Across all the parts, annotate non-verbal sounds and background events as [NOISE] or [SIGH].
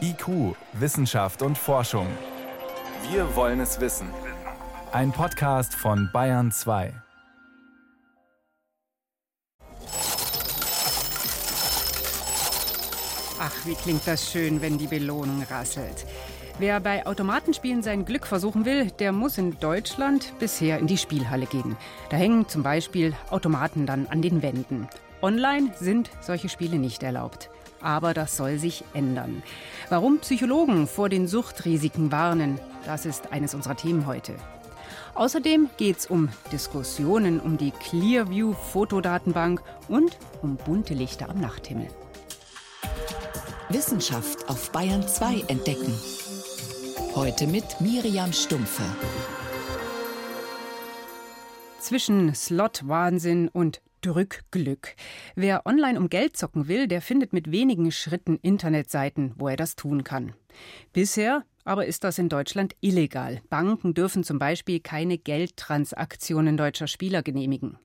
IQ, Wissenschaft und Forschung. Wir wollen es wissen. Ein Podcast von Bayern 2. Ach, wie klingt das schön, wenn die Belohnung rasselt. Wer bei Automatenspielen sein Glück versuchen will, der muss in Deutschland bisher in die Spielhalle gehen. Da hängen zum Beispiel Automaten dann an den Wänden. Online sind solche Spiele nicht erlaubt. Aber das soll sich ändern. Warum Psychologen vor den Suchtrisiken warnen, das ist eines unserer Themen heute. Außerdem geht es um Diskussionen um die Clearview-Fotodatenbank und um bunte Lichter am Nachthimmel. Wissenschaft auf Bayern 2 entdecken. Heute mit Miriam Stumpfe. Zwischen Slot-Wahnsinn und Drückglück. Wer online um Geld zocken will, der findet mit wenigen Schritten Internetseiten, wo er das tun kann. Bisher aber ist das in Deutschland illegal. Banken dürfen zum Beispiel keine Geldtransaktionen deutscher Spieler genehmigen.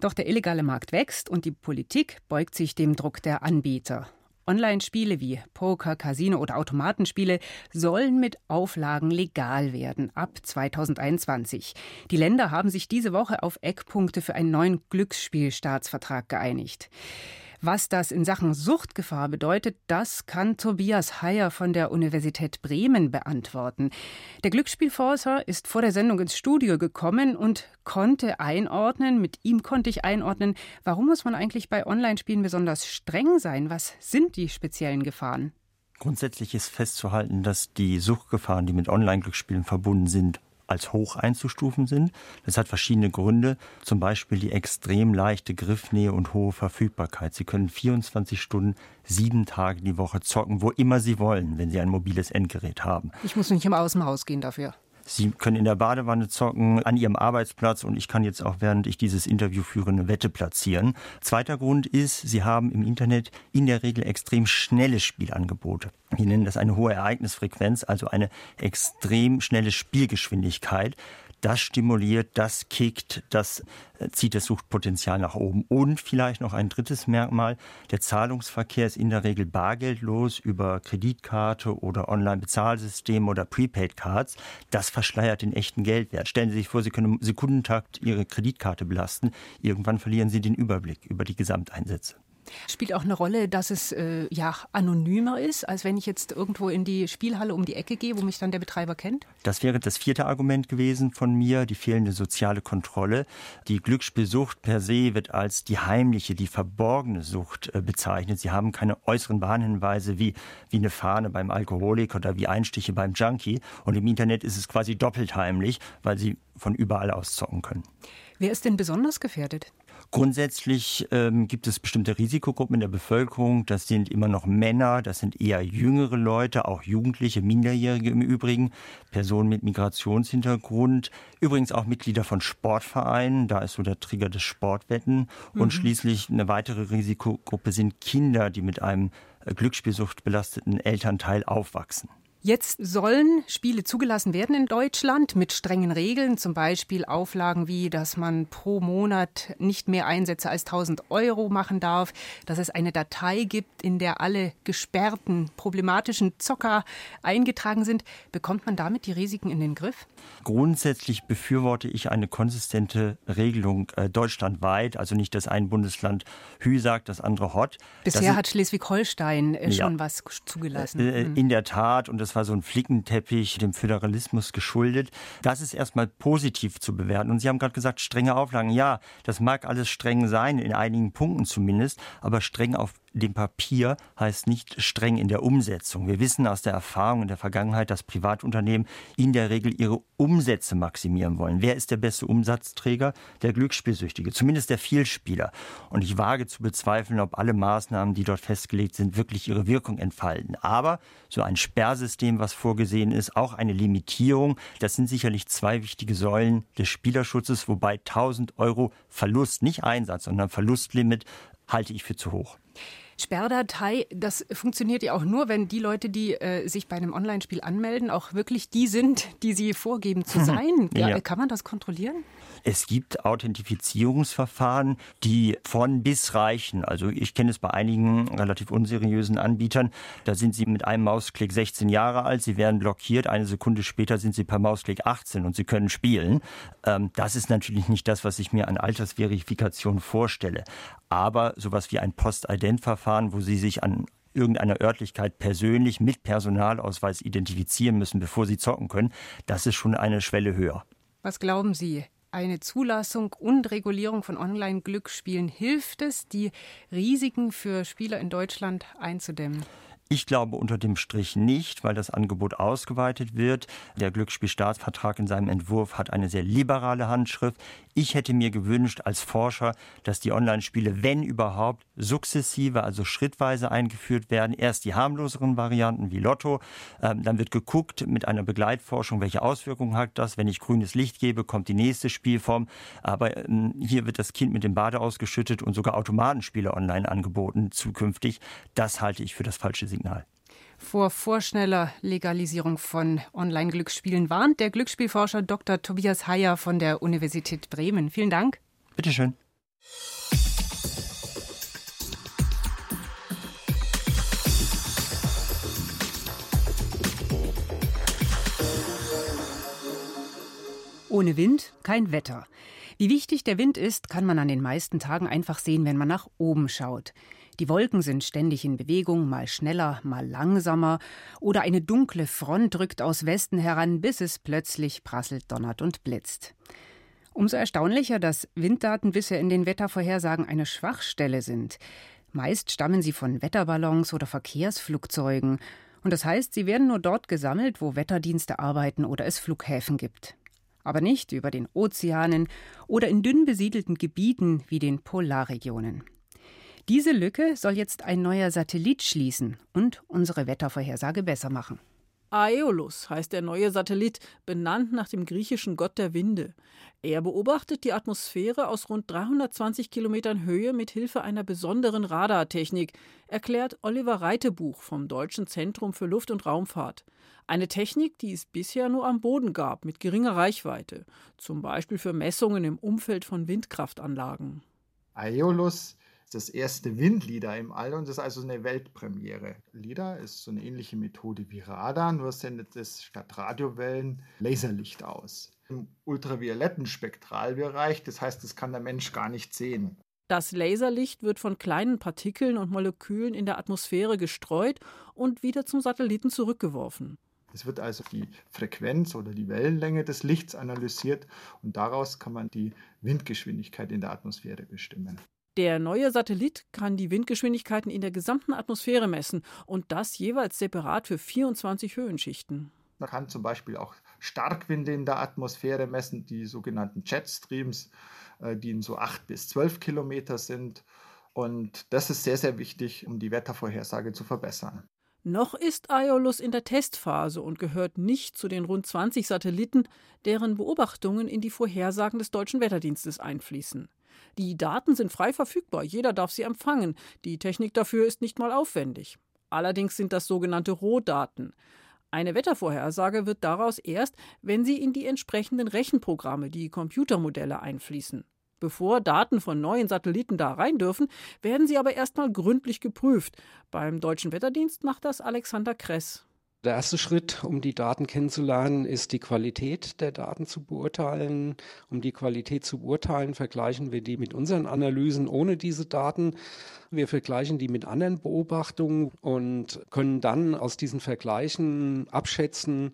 Doch der illegale Markt wächst und die Politik beugt sich dem Druck der Anbieter. Online-Spiele wie Poker, Casino oder Automatenspiele sollen mit Auflagen legal werden ab 2021. Die Länder haben sich diese Woche auf Eckpunkte für einen neuen Glücksspielstaatsvertrag geeinigt. Was das in Sachen Suchtgefahr bedeutet, das kann Tobias Heyer von der Universität Bremen beantworten. Der Glücksspielforscher ist vor der Sendung ins Studio gekommen und konnte einordnen, mit ihm konnte ich einordnen, warum muss man eigentlich bei Online-Spielen besonders streng sein? Was sind die speziellen Gefahren? Grundsätzlich ist festzuhalten, dass die Suchtgefahren, die mit Online-Glücksspielen verbunden sind, als hoch einzustufen sind. Das hat verschiedene Gründe, zum Beispiel die extrem leichte Griffnähe und hohe Verfügbarkeit. Sie können 24 Stunden, sieben Tage die Woche zocken, wo immer Sie wollen, wenn Sie ein mobiles Endgerät haben. Ich muss nicht immer aus dem Haus gehen dafür. Sie können in der Badewanne zocken, an Ihrem Arbeitsplatz und ich kann jetzt auch, während ich dieses Interview führe, eine Wette platzieren. Zweiter Grund ist, Sie haben im Internet in der Regel extrem schnelle Spielangebote. Wir nennen das eine hohe Ereignisfrequenz, also eine extrem schnelle Spielgeschwindigkeit das stimuliert, das kickt, das äh, zieht das Suchtpotenzial nach oben. Und vielleicht noch ein drittes Merkmal, der Zahlungsverkehr ist in der Regel bargeldlos über Kreditkarte oder Online-Bezahlsystem oder Prepaid-Cards. Das verschleiert den echten Geldwert. Stellen Sie sich vor, Sie können im Sekundentakt Ihre Kreditkarte belasten. Irgendwann verlieren Sie den Überblick über die Gesamteinsätze. Spielt auch eine Rolle, dass es äh, ja anonymer ist, als wenn ich jetzt irgendwo in die Spielhalle um die Ecke gehe, wo mich dann der Betreiber kennt? Das wäre das vierte Argument gewesen von mir, die fehlende soziale Kontrolle. Die Glücksspielsucht per se wird als die heimliche, die verborgene Sucht äh, bezeichnet. Sie haben keine äußeren Warnhinweise wie, wie eine Fahne beim Alkoholiker oder wie Einstiche beim Junkie. Und im Internet ist es quasi doppelt heimlich, weil sie von überall aus zocken können. Wer ist denn besonders gefährdet? Grundsätzlich ähm, gibt es bestimmte Risikogruppen in der Bevölkerung. Das sind immer noch Männer, das sind eher jüngere Leute, auch Jugendliche, Minderjährige im Übrigen, Personen mit Migrationshintergrund, übrigens auch Mitglieder von Sportvereinen, da ist so der Trigger des Sportwetten. Und mhm. schließlich eine weitere Risikogruppe sind Kinder, die mit einem äh, Glücksspielsucht belasteten Elternteil aufwachsen. Jetzt sollen Spiele zugelassen werden in Deutschland mit strengen Regeln, zum Beispiel Auflagen wie, dass man pro Monat nicht mehr Einsätze als 1000 Euro machen darf, dass es eine Datei gibt, in der alle gesperrten, problematischen Zocker eingetragen sind. Bekommt man damit die Risiken in den Griff? Grundsätzlich befürworte ich eine konsistente Regelung äh, deutschlandweit, also nicht, dass ein Bundesland Hü sagt, das andere Hot. Bisher das hat Schleswig-Holstein äh, schon ja, was zugelassen. Äh, mhm. in der Tat, und das das war so ein Flickenteppich dem Föderalismus geschuldet. Das ist erstmal positiv zu bewerten. Und Sie haben gerade gesagt, strenge Auflagen. Ja, das mag alles streng sein, in einigen Punkten zumindest, aber streng auf dem Papier heißt nicht streng in der Umsetzung. Wir wissen aus der Erfahrung in der Vergangenheit, dass Privatunternehmen in der Regel ihre Umsätze maximieren wollen. Wer ist der beste Umsatzträger? Der Glücksspielsüchtige, zumindest der Vielspieler. Und ich wage zu bezweifeln, ob alle Maßnahmen, die dort festgelegt sind, wirklich ihre Wirkung entfalten. Aber so ein Sperrsystem, was vorgesehen ist, auch eine Limitierung, das sind sicherlich zwei wichtige Säulen des Spielerschutzes, wobei 1000 Euro Verlust, nicht Einsatz, sondern Verlustlimit halte ich für zu hoch. Sperrdatei, das funktioniert ja auch nur, wenn die Leute, die äh, sich bei einem Online-Spiel anmelden, auch wirklich die sind, die sie vorgeben zu sein. ja. Ja, kann man das kontrollieren? Es gibt Authentifizierungsverfahren, die von bis reichen. Also ich kenne es bei einigen relativ unseriösen Anbietern. Da sind sie mit einem Mausklick 16 Jahre alt, sie werden blockiert, eine Sekunde später sind sie per Mausklick 18 und sie können spielen. Ähm, das ist natürlich nicht das, was ich mir an Altersverifikation vorstelle. Aber sowas wie ein Postident-Verfahren, wo sie sich an irgendeiner Örtlichkeit persönlich mit Personalausweis identifizieren müssen, bevor sie zocken können, das ist schon eine Schwelle höher. Was glauben Sie? eine Zulassung und Regulierung von Online-Glücksspielen hilft es, die Risiken für Spieler in Deutschland einzudämmen? Ich glaube unter dem Strich nicht, weil das Angebot ausgeweitet wird. Der Glücksspielstaatsvertrag in seinem Entwurf hat eine sehr liberale Handschrift. Ich hätte mir gewünscht als Forscher, dass die Online-Spiele, wenn überhaupt, sukzessive, also schrittweise eingeführt werden. Erst die harmloseren Varianten wie Lotto. Ähm, dann wird geguckt mit einer Begleitforschung, welche Auswirkungen hat das. Wenn ich grünes Licht gebe, kommt die nächste Spielform. Aber ähm, hier wird das Kind mit dem Bade ausgeschüttet und sogar Automatenspiele online angeboten zukünftig. Das halte ich für das falsche Signal. Signal. Vor vorschneller Legalisierung von Online-Glücksspielen warnt der Glücksspielforscher Dr. Tobias Heyer von der Universität Bremen. Vielen Dank. Bitte schön. Ohne Wind kein Wetter. Wie wichtig der Wind ist, kann man an den meisten Tagen einfach sehen, wenn man nach oben schaut. Die Wolken sind ständig in Bewegung, mal schneller, mal langsamer, oder eine dunkle Front rückt aus Westen heran, bis es plötzlich prasselt, donnert und blitzt. Umso erstaunlicher, dass Winddaten bisher in den Wettervorhersagen eine Schwachstelle sind. Meist stammen sie von Wetterballons oder Verkehrsflugzeugen. Und das heißt, sie werden nur dort gesammelt, wo Wetterdienste arbeiten oder es Flughäfen gibt. Aber nicht über den Ozeanen oder in dünn besiedelten Gebieten wie den Polarregionen. Diese Lücke soll jetzt ein neuer Satellit schließen und unsere Wettervorhersage besser machen. Aeolus heißt der neue Satellit, benannt nach dem griechischen Gott der Winde. Er beobachtet die Atmosphäre aus rund 320 Kilometern Höhe mit Hilfe einer besonderen Radartechnik, erklärt Oliver Reitebuch vom Deutschen Zentrum für Luft- und Raumfahrt. Eine Technik, die es bisher nur am Boden gab, mit geringer Reichweite, zum Beispiel für Messungen im Umfeld von Windkraftanlagen. Aeolus das erste Windlieder im All und das ist also eine Weltpremiere. LIDAR ist so eine ähnliche Methode wie Radar, nur sendet es statt Radiowellen Laserlicht aus. Im ultravioletten Spektralbereich, das heißt, das kann der Mensch gar nicht sehen. Das Laserlicht wird von kleinen Partikeln und Molekülen in der Atmosphäre gestreut und wieder zum Satelliten zurückgeworfen. Es wird also die Frequenz oder die Wellenlänge des Lichts analysiert und daraus kann man die Windgeschwindigkeit in der Atmosphäre bestimmen. Der neue Satellit kann die Windgeschwindigkeiten in der gesamten Atmosphäre messen und das jeweils separat für 24 Höhenschichten. Man kann zum Beispiel auch Starkwinde in der Atmosphäre messen, die sogenannten Jetstreams, äh, die in so 8 bis 12 Kilometer sind. Und das ist sehr, sehr wichtig, um die Wettervorhersage zu verbessern. Noch ist Aeolus in der Testphase und gehört nicht zu den rund 20 Satelliten, deren Beobachtungen in die Vorhersagen des deutschen Wetterdienstes einfließen. Die Daten sind frei verfügbar, jeder darf sie empfangen. Die Technik dafür ist nicht mal aufwendig. Allerdings sind das sogenannte Rohdaten. Eine Wettervorhersage wird daraus erst, wenn sie in die entsprechenden Rechenprogramme, die Computermodelle einfließen. Bevor Daten von neuen Satelliten da rein dürfen, werden sie aber erstmal gründlich geprüft. Beim Deutschen Wetterdienst macht das Alexander Kress. Der erste Schritt, um die Daten kennenzulernen, ist die Qualität der Daten zu beurteilen. Um die Qualität zu beurteilen, vergleichen wir die mit unseren Analysen ohne diese Daten. Wir vergleichen die mit anderen Beobachtungen und können dann aus diesen Vergleichen abschätzen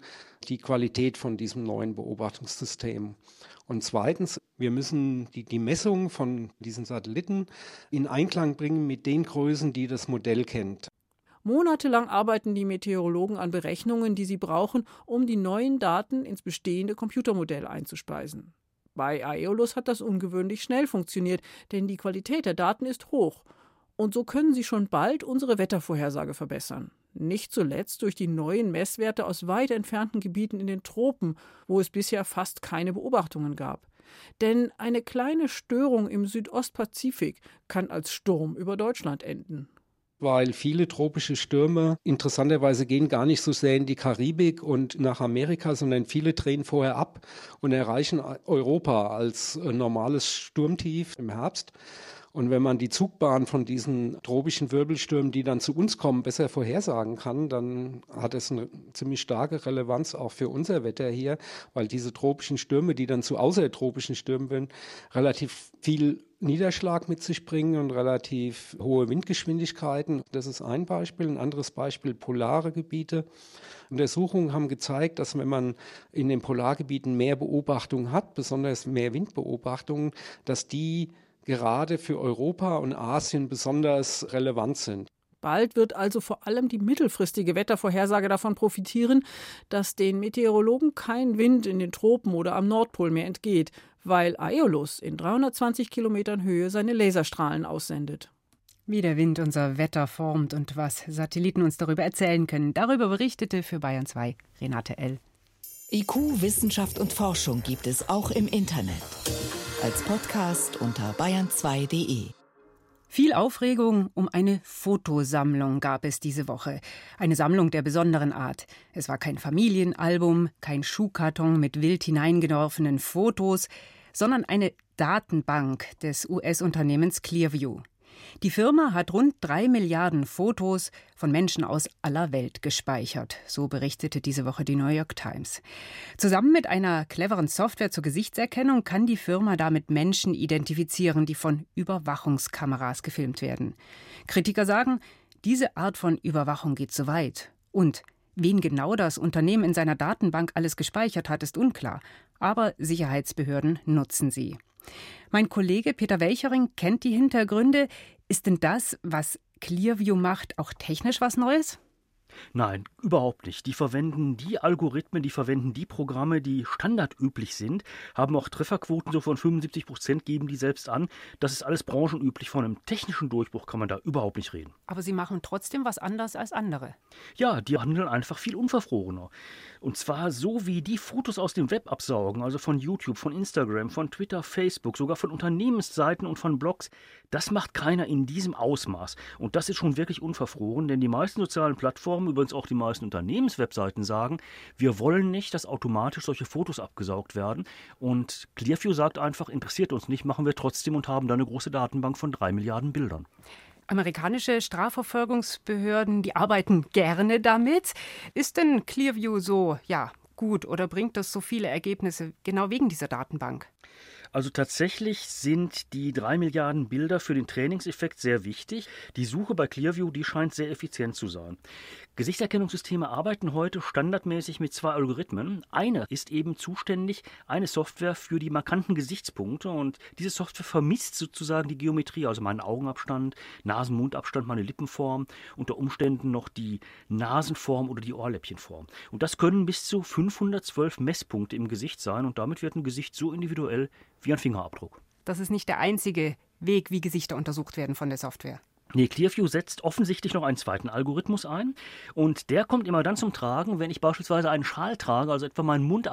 die Qualität von diesem neuen Beobachtungssystem. Und zweitens, wir müssen die, die Messung von diesen Satelliten in Einklang bringen mit den Größen, die das Modell kennt. Monatelang arbeiten die Meteorologen an Berechnungen, die sie brauchen, um die neuen Daten ins bestehende Computermodell einzuspeisen. Bei Aeolus hat das ungewöhnlich schnell funktioniert, denn die Qualität der Daten ist hoch. Und so können sie schon bald unsere Wettervorhersage verbessern. Nicht zuletzt durch die neuen Messwerte aus weit entfernten Gebieten in den Tropen, wo es bisher fast keine Beobachtungen gab. Denn eine kleine Störung im Südostpazifik kann als Sturm über Deutschland enden. Weil viele tropische Stürme interessanterweise gehen gar nicht so sehr in die Karibik und nach Amerika, sondern viele drehen vorher ab und erreichen Europa als äh, normales Sturmtief im Herbst. Und wenn man die Zugbahn von diesen tropischen Wirbelstürmen, die dann zu uns kommen, besser vorhersagen kann, dann hat es eine ziemlich starke Relevanz auch für unser Wetter hier, weil diese tropischen Stürme, die dann zu außertropischen Stürmen werden, relativ viel Niederschlag mit sich bringen und relativ hohe Windgeschwindigkeiten. Das ist ein Beispiel. Ein anderes Beispiel polare Gebiete. Untersuchungen haben gezeigt, dass wenn man in den Polargebieten mehr Beobachtungen hat, besonders mehr Windbeobachtungen, dass die gerade für Europa und Asien besonders relevant sind. Bald wird also vor allem die mittelfristige Wettervorhersage davon profitieren, dass den Meteorologen kein Wind in den Tropen oder am Nordpol mehr entgeht, weil Aeolus in 320 Kilometern Höhe seine Laserstrahlen aussendet. Wie der Wind unser Wetter formt und was Satelliten uns darüber erzählen können, darüber berichtete für Bayern 2 Renate L. IQ, Wissenschaft und Forschung gibt es auch im Internet als Podcast unter bayern2.de. Viel Aufregung um eine Fotosammlung gab es diese Woche. Eine Sammlung der besonderen Art. Es war kein Familienalbum, kein Schuhkarton mit wild hineingeworfenen Fotos, sondern eine Datenbank des US-Unternehmens Clearview. Die Firma hat rund drei Milliarden Fotos von Menschen aus aller Welt gespeichert, so berichtete diese Woche die New York Times. Zusammen mit einer cleveren Software zur Gesichtserkennung kann die Firma damit Menschen identifizieren, die von Überwachungskameras gefilmt werden. Kritiker sagen, diese Art von Überwachung geht zu weit. Und wen genau das Unternehmen in seiner Datenbank alles gespeichert hat, ist unklar. Aber Sicherheitsbehörden nutzen sie. Mein Kollege Peter Welchering kennt die Hintergründe. Ist denn das, was Clearview macht, auch technisch was Neues? Nein, überhaupt nicht. Die verwenden die Algorithmen, die verwenden die Programme, die standardüblich sind, haben auch Trefferquoten so von 75 Prozent, geben die selbst an. Das ist alles branchenüblich. Von einem technischen Durchbruch kann man da überhaupt nicht reden. Aber sie machen trotzdem was anders als andere. Ja, die handeln einfach viel unverfrorener. Und zwar so, wie die Fotos aus dem Web absaugen, also von YouTube, von Instagram, von Twitter, Facebook, sogar von Unternehmensseiten und von Blogs. Das macht keiner in diesem Ausmaß. Und das ist schon wirklich unverfroren, denn die meisten sozialen Plattformen, übrigens auch die meisten Unternehmenswebseiten sagen, wir wollen nicht, dass automatisch solche Fotos abgesaugt werden. Und Clearview sagt einfach, interessiert uns nicht, machen wir trotzdem und haben da eine große Datenbank von drei Milliarden Bildern. Amerikanische Strafverfolgungsbehörden, die arbeiten gerne damit. Ist denn Clearview so, ja, gut oder bringt das so viele Ergebnisse genau wegen dieser Datenbank? Also tatsächlich sind die drei Milliarden Bilder für den Trainingseffekt sehr wichtig. Die Suche bei Clearview, die scheint sehr effizient zu sein. Gesichtserkennungssysteme arbeiten heute standardmäßig mit zwei Algorithmen. Eine ist eben zuständig, eine Software für die markanten Gesichtspunkte und diese Software vermisst sozusagen die Geometrie, also meinen Augenabstand, Nasen-Mundabstand, meine Lippenform, unter Umständen noch die Nasenform oder die Ohrläppchenform. Und das können bis zu 512 Messpunkte im Gesicht sein und damit wird ein Gesicht so individuell wie ein Fingerabdruck. Das ist nicht der einzige Weg, wie Gesichter untersucht werden von der Software. Nee, Clearview setzt offensichtlich noch einen zweiten Algorithmus ein und der kommt immer dann zum Tragen, wenn ich beispielsweise einen Schal trage, also etwa mein Mund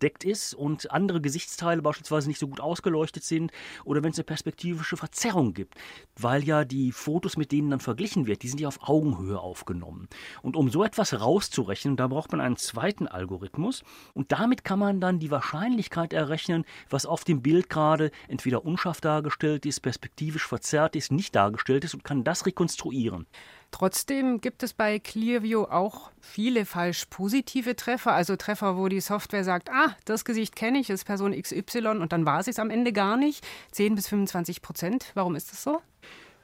abgedeckt ist und andere Gesichtsteile beispielsweise nicht so gut ausgeleuchtet sind oder wenn es eine perspektivische Verzerrung gibt, weil ja die Fotos, mit denen dann verglichen wird, die sind ja auf Augenhöhe aufgenommen. Und um so etwas rauszurechnen, da braucht man einen zweiten Algorithmus und damit kann man dann die Wahrscheinlichkeit errechnen, was auf dem Bild gerade entweder unscharf dargestellt ist, perspektivisch verzerrt ist, nicht dargestellt ist und kann das rekonstruieren. Trotzdem gibt es bei Clearview auch viele falsch positive Treffer, also Treffer, wo die Software sagt, ah, das Gesicht kenne ich, ist Person XY und dann war es am Ende gar nicht. 10 bis 25 Prozent. Warum ist das so?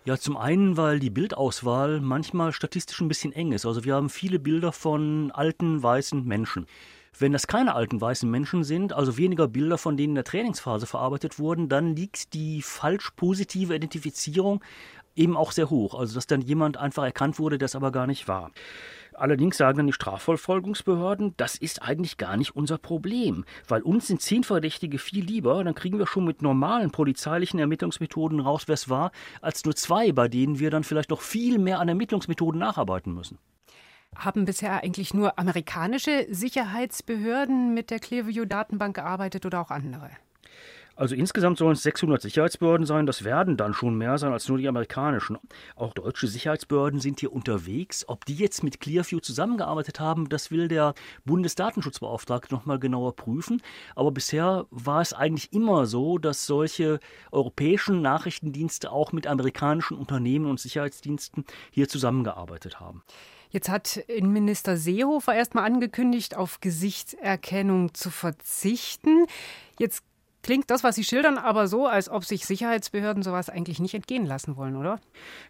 Ja, zum einen, weil die Bildauswahl manchmal statistisch ein bisschen eng ist. Also wir haben viele Bilder von alten weißen Menschen. Wenn das keine alten weißen Menschen sind, also weniger Bilder, von denen in der Trainingsphase verarbeitet wurden, dann liegt die falsch positive Identifizierung eben auch sehr hoch. Also dass dann jemand einfach erkannt wurde, das aber gar nicht war. Allerdings sagen dann die Strafverfolgungsbehörden, das ist eigentlich gar nicht unser Problem, weil uns sind zehn Verdächtige viel lieber, dann kriegen wir schon mit normalen polizeilichen Ermittlungsmethoden raus, wer es war, als nur zwei, bei denen wir dann vielleicht noch viel mehr an Ermittlungsmethoden nacharbeiten müssen. Haben bisher eigentlich nur amerikanische Sicherheitsbehörden mit der Clearview-Datenbank gearbeitet oder auch andere? Also insgesamt sollen es 600 Sicherheitsbehörden sein. Das werden dann schon mehr sein als nur die amerikanischen. Auch deutsche Sicherheitsbehörden sind hier unterwegs. Ob die jetzt mit Clearview zusammengearbeitet haben, das will der Bundesdatenschutzbeauftragte noch mal genauer prüfen. Aber bisher war es eigentlich immer so, dass solche europäischen Nachrichtendienste auch mit amerikanischen Unternehmen und Sicherheitsdiensten hier zusammengearbeitet haben. Jetzt hat Innenminister Seehofer erstmal angekündigt, auf Gesichtserkennung zu verzichten. Jetzt klingt das, was Sie schildern, aber so, als ob sich Sicherheitsbehörden sowas eigentlich nicht entgehen lassen wollen, oder?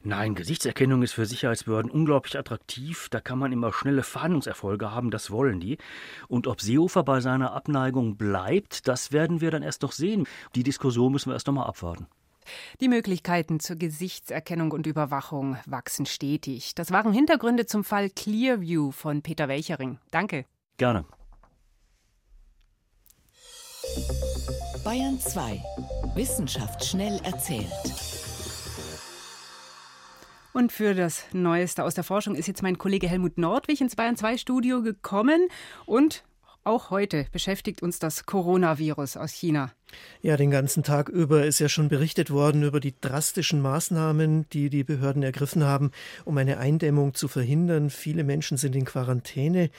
Nein, Gesichtserkennung ist für Sicherheitsbehörden unglaublich attraktiv. Da kann man immer schnelle Fahndungserfolge haben, das wollen die. Und ob Seehofer bei seiner Abneigung bleibt, das werden wir dann erst noch sehen. Die Diskussion müssen wir erst noch mal abwarten. Die Möglichkeiten zur Gesichtserkennung und Überwachung wachsen stetig. Das waren Hintergründe zum Fall Clearview von Peter Welchering. Danke. Gerne. Bayern 2. Wissenschaft schnell erzählt. Und für das Neueste aus der Forschung ist jetzt mein Kollege Helmut Nordwig ins Bayern 2 Studio gekommen. Und auch heute beschäftigt uns das Coronavirus aus China. Ja, den ganzen Tag über ist ja schon berichtet worden über die drastischen Maßnahmen, die die Behörden ergriffen haben, um eine Eindämmung zu verhindern. Viele Menschen sind in Quarantäne.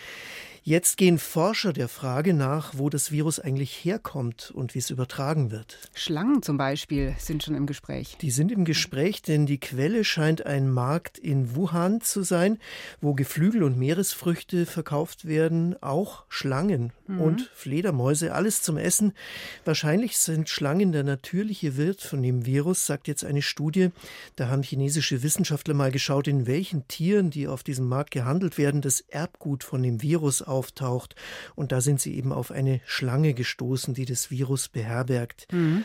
Jetzt gehen Forscher der Frage nach, wo das Virus eigentlich herkommt und wie es übertragen wird. Schlangen zum Beispiel sind schon im Gespräch. Die sind im Gespräch, denn die Quelle scheint ein Markt in Wuhan zu sein, wo Geflügel und Meeresfrüchte verkauft werden, auch Schlangen mhm. und Fledermäuse, alles zum Essen. Wahrscheinlich sind Schlangen der natürliche Wirt von dem Virus, sagt jetzt eine Studie. Da haben chinesische Wissenschaftler mal geschaut, in welchen Tieren, die auf diesem Markt gehandelt werden, das Erbgut von dem Virus auftaucht. Und da sind sie eben auf eine Schlange gestoßen, die das Virus beherbergt. Mhm.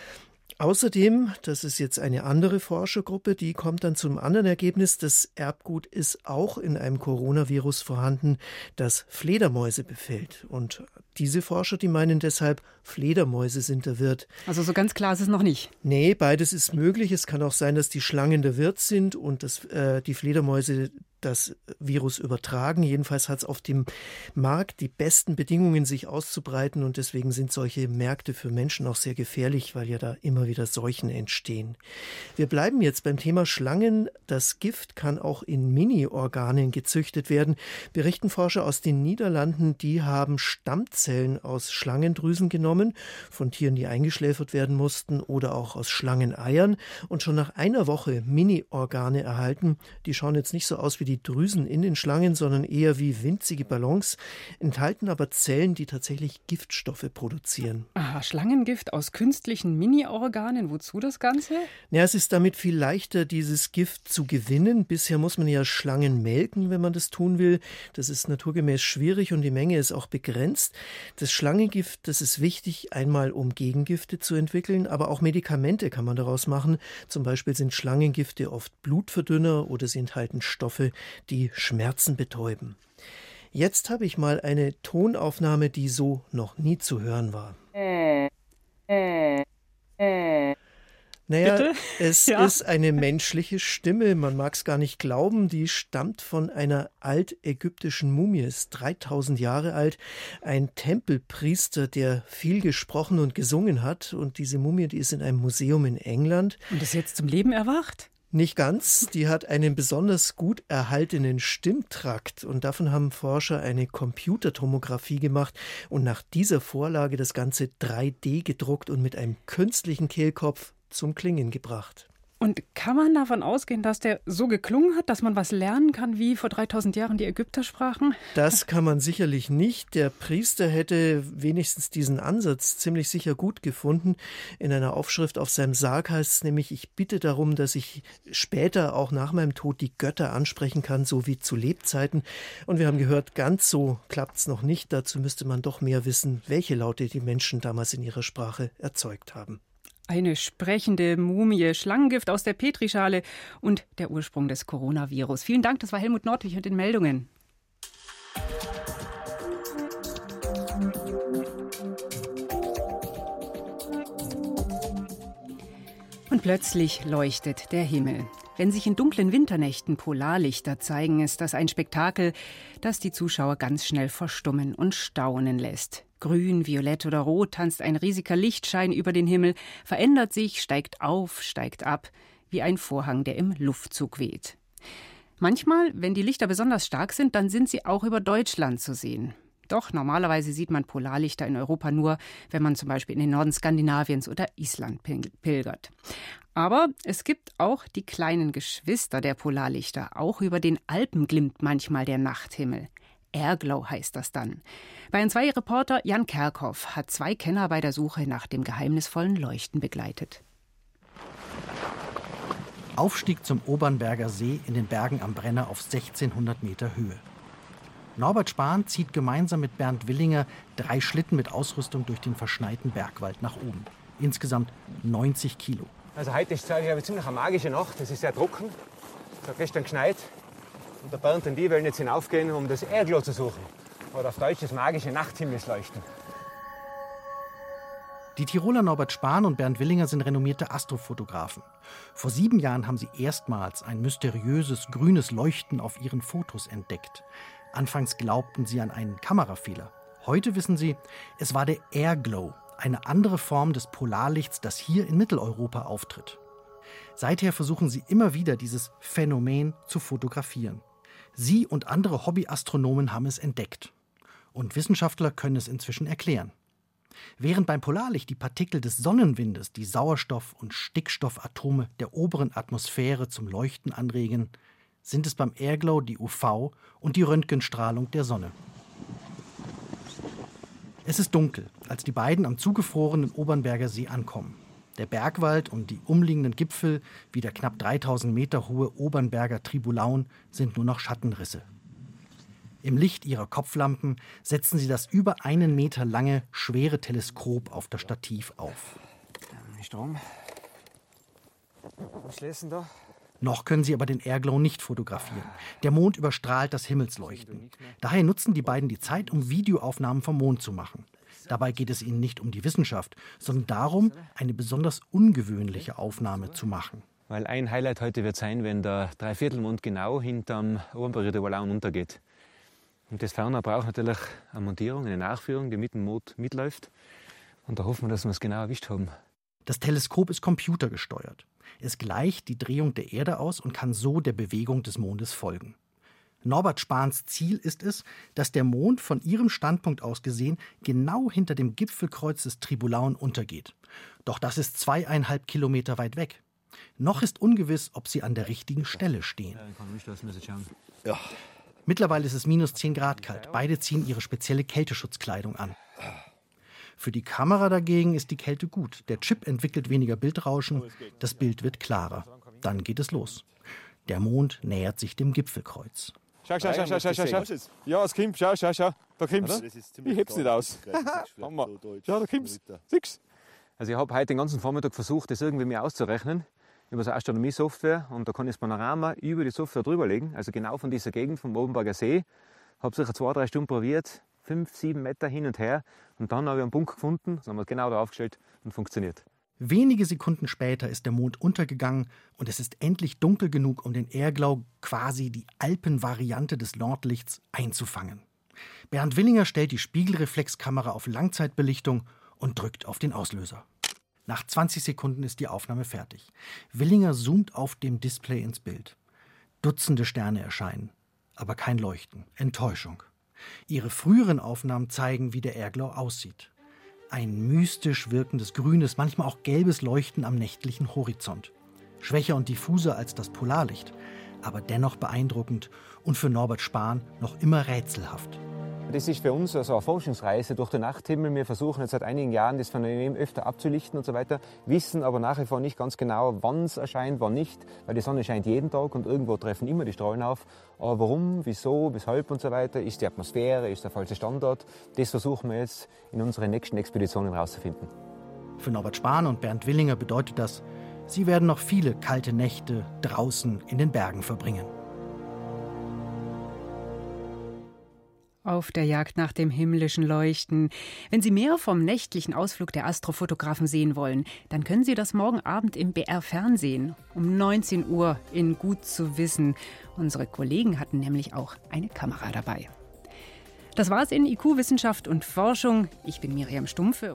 Außerdem, das ist jetzt eine andere Forschergruppe, die kommt dann zum anderen Ergebnis, das Erbgut ist auch in einem Coronavirus vorhanden, das Fledermäuse befällt. Und diese Forscher, die meinen deshalb, Fledermäuse sind der Wirt. Also so ganz klar ist es noch nicht. Nee, beides ist möglich. Es kann auch sein, dass die Schlangen der Wirt sind und dass äh, die Fledermäuse das Virus übertragen. Jedenfalls hat es auf dem Markt die besten Bedingungen, sich auszubreiten und deswegen sind solche Märkte für Menschen auch sehr gefährlich, weil ja da immer wieder Seuchen entstehen. Wir bleiben jetzt beim Thema Schlangen. Das Gift kann auch in Mini-Organen gezüchtet werden, berichten Forscher aus den Niederlanden. Die haben Stammzellen aus Schlangendrüsen genommen von Tieren, die eingeschläfert werden mussten oder auch aus Schlangeneiern und schon nach einer Woche Mini-Organe erhalten. Die schauen jetzt nicht so aus wie die Drüsen in den Schlangen, sondern eher wie winzige Ballons, enthalten aber Zellen, die tatsächlich Giftstoffe produzieren. Aha, Schlangengift aus künstlichen Mini-Organen. Wozu das Ganze? Ja, es ist damit viel leichter, dieses Gift zu gewinnen. Bisher muss man ja Schlangen melken, wenn man das tun will. Das ist naturgemäß schwierig und die Menge ist auch begrenzt. Das Schlangengift, das ist wichtig, einmal um Gegengifte zu entwickeln, aber auch Medikamente kann man daraus machen. Zum Beispiel sind Schlangengifte oft Blutverdünner oder sie enthalten Stoffe, die Schmerzen betäuben. Jetzt habe ich mal eine Tonaufnahme, die so noch nie zu hören war. Äh, äh, äh. Naja, Bitte? es [LAUGHS] ja. ist eine menschliche Stimme. Man mag es gar nicht glauben. Die stammt von einer altägyptischen Mumie, ist 3000 Jahre alt. Ein Tempelpriester, der viel gesprochen und gesungen hat. Und diese Mumie, die ist in einem Museum in England. Und ist jetzt zum Leben erwacht? Nicht ganz. Die hat einen besonders gut erhaltenen Stimmtrakt und davon haben Forscher eine Computertomographie gemacht und nach dieser Vorlage das Ganze 3D gedruckt und mit einem künstlichen Kehlkopf zum Klingen gebracht. Und kann man davon ausgehen, dass der so geklungen hat, dass man was lernen kann, wie vor 3000 Jahren die Ägypter sprachen? Das kann man sicherlich nicht. Der Priester hätte wenigstens diesen Ansatz ziemlich sicher gut gefunden. In einer Aufschrift auf seinem Sarg heißt es nämlich, ich bitte darum, dass ich später auch nach meinem Tod die Götter ansprechen kann, so wie zu Lebzeiten. Und wir haben gehört, ganz so klappt es noch nicht. Dazu müsste man doch mehr wissen, welche Laute die Menschen damals in ihrer Sprache erzeugt haben. Eine sprechende Mumie, Schlangengift aus der Petrischale und der Ursprung des Coronavirus. Vielen Dank, das war Helmut Nordwig mit den Meldungen. Und plötzlich leuchtet der Himmel. Wenn sich in dunklen Winternächten Polarlichter zeigen, ist das ein Spektakel, das die Zuschauer ganz schnell verstummen und staunen lässt. Grün, violett oder rot tanzt ein riesiger Lichtschein über den Himmel, verändert sich, steigt auf, steigt ab, wie ein Vorhang, der im Luftzug weht. Manchmal, wenn die Lichter besonders stark sind, dann sind sie auch über Deutschland zu sehen. Doch normalerweise sieht man Polarlichter in Europa nur, wenn man zum Beispiel in den Norden Skandinaviens oder Island pilgert. Aber es gibt auch die kleinen Geschwister der Polarlichter. Auch über den Alpen glimmt manchmal der Nachthimmel. Airglow heißt das dann. Bayern 2 Reporter Jan Kerkhoff hat zwei Kenner bei der Suche nach dem geheimnisvollen Leuchten begleitet. Aufstieg zum Obernberger See in den Bergen am Brenner auf 1600 Meter Höhe. Norbert Spahn zieht gemeinsam mit Bernd Willinger drei Schlitten mit Ausrüstung durch den verschneiten Bergwald nach oben. Insgesamt 90 Kilo. Also heute ist eine ziemlich magische Nacht. Es ist sehr trocken. Es hat gestern geschneit. Und der Bernd und die wollen jetzt hinaufgehen, um das Erdglow zu suchen. Oder auf Deutsch das magische Nachthimmelsleuchten. Die Tiroler Norbert Spahn und Bernd Willinger sind renommierte Astrofotografen. Vor sieben Jahren haben sie erstmals ein mysteriöses grünes Leuchten auf ihren Fotos entdeckt. Anfangs glaubten sie an einen Kamerafehler. Heute wissen sie, es war der Airglow, eine andere Form des Polarlichts, das hier in Mitteleuropa auftritt. Seither versuchen sie immer wieder, dieses Phänomen zu fotografieren. Sie und andere Hobbyastronomen haben es entdeckt. Und Wissenschaftler können es inzwischen erklären. Während beim Polarlicht die Partikel des Sonnenwindes die Sauerstoff- und Stickstoffatome der oberen Atmosphäre zum Leuchten anregen, sind es beim Airglow die UV- und die Röntgenstrahlung der Sonne. Es ist dunkel, als die beiden am zugefrorenen Obernberger See ankommen. Der Bergwald und die umliegenden Gipfel, wie der knapp 3000 Meter hohe Obernberger Tribulaun, sind nur noch Schattenrisse. Im Licht ihrer Kopflampen setzen sie das über einen Meter lange, schwere Teleskop auf das Stativ auf. Strom. Was lesen da? Noch können sie aber den Airglow nicht fotografieren. Der Mond überstrahlt das Himmelsleuchten. Daher nutzen die beiden die Zeit, um Videoaufnahmen vom Mond zu machen. Dabei geht es ihnen nicht um die Wissenschaft, sondern darum, eine besonders ungewöhnliche Aufnahme zu machen. Weil ein Highlight heute wird sein, wenn der Dreiviertelmond genau hinterm Obernberger der Wallaun untergeht. Und das Ferner braucht natürlich eine Montierung, eine Nachführung, die mit dem Mond mitläuft. Und da hoffen wir, dass wir es genau erwischt haben. Das Teleskop ist computergesteuert. Es gleicht die Drehung der Erde aus und kann so der Bewegung des Mondes folgen. Norbert Spahns Ziel ist es, dass der Mond von ihrem Standpunkt aus gesehen genau hinter dem Gipfelkreuz des Tribulaun untergeht. Doch das ist zweieinhalb Kilometer weit weg. Noch ist ungewiss, ob sie an der richtigen Stelle stehen. Ja. Mittlerweile ist es minus 10 Grad kalt. Beide ziehen ihre spezielle Kälteschutzkleidung an. Für die Kamera dagegen ist die Kälte gut. Der Chip entwickelt weniger Bildrauschen, das Bild wird klarer. Dann geht es los. Der Mond nähert sich dem Gipfelkreuz. Schau, schau, schau, schau, schau, schau. Ja, es kommt, schau, schau, schau. Da kommt's. Ich heb's nicht aus. Hammer. Ja, da kommt's. Siehst Also ich habe heute den ganzen Vormittag versucht, das irgendwie mir auszurechnen über so Astronomie-Software und da kann ich das Panorama über die Software drüberlegen, also genau von dieser Gegend vom Obenberger See. Habe sicher zwei, drei Stunden probiert, fünf, sieben Meter hin und her und dann habe ich einen Punkt gefunden, das haben wir genau da aufgestellt und funktioniert. Wenige Sekunden später ist der Mond untergegangen und es ist endlich dunkel genug, um den Airglow, quasi die Alpenvariante des Nordlichts, einzufangen. Bernd Willinger stellt die Spiegelreflexkamera auf Langzeitbelichtung und drückt auf den Auslöser. Nach 20 Sekunden ist die Aufnahme fertig. Willinger zoomt auf dem Display ins Bild. Dutzende Sterne erscheinen, aber kein Leuchten. Enttäuschung. Ihre früheren Aufnahmen zeigen, wie der Airglow aussieht. Ein mystisch wirkendes grünes, manchmal auch gelbes Leuchten am nächtlichen Horizont. Schwächer und diffuser als das Polarlicht, aber dennoch beeindruckend und für Norbert Spahn noch immer rätselhaft. Das ist für uns also eine Forschungsreise durch den Nachthimmel. Wir versuchen jetzt seit einigen Jahren das Phänomen öfter abzulichten und so weiter, wissen aber nach wie vor nicht ganz genau, wann es erscheint, wann nicht, weil die Sonne scheint jeden Tag und irgendwo treffen immer die Strahlen auf. Aber warum, wieso, weshalb und so weiter, ist die Atmosphäre, ist der falsche Standort, das versuchen wir jetzt in unseren nächsten Expeditionen herauszufinden. Für Norbert Spahn und Bernd Willinger bedeutet das, sie werden noch viele kalte Nächte draußen in den Bergen verbringen. Auf der Jagd nach dem himmlischen Leuchten. Wenn Sie mehr vom nächtlichen Ausflug der Astrofotografen sehen wollen, dann können Sie das morgen Abend im BR Fernsehen um 19 Uhr in Gut zu wissen. Unsere Kollegen hatten nämlich auch eine Kamera dabei. Das war's in IQ Wissenschaft und Forschung. Ich bin Miriam Stumpfe.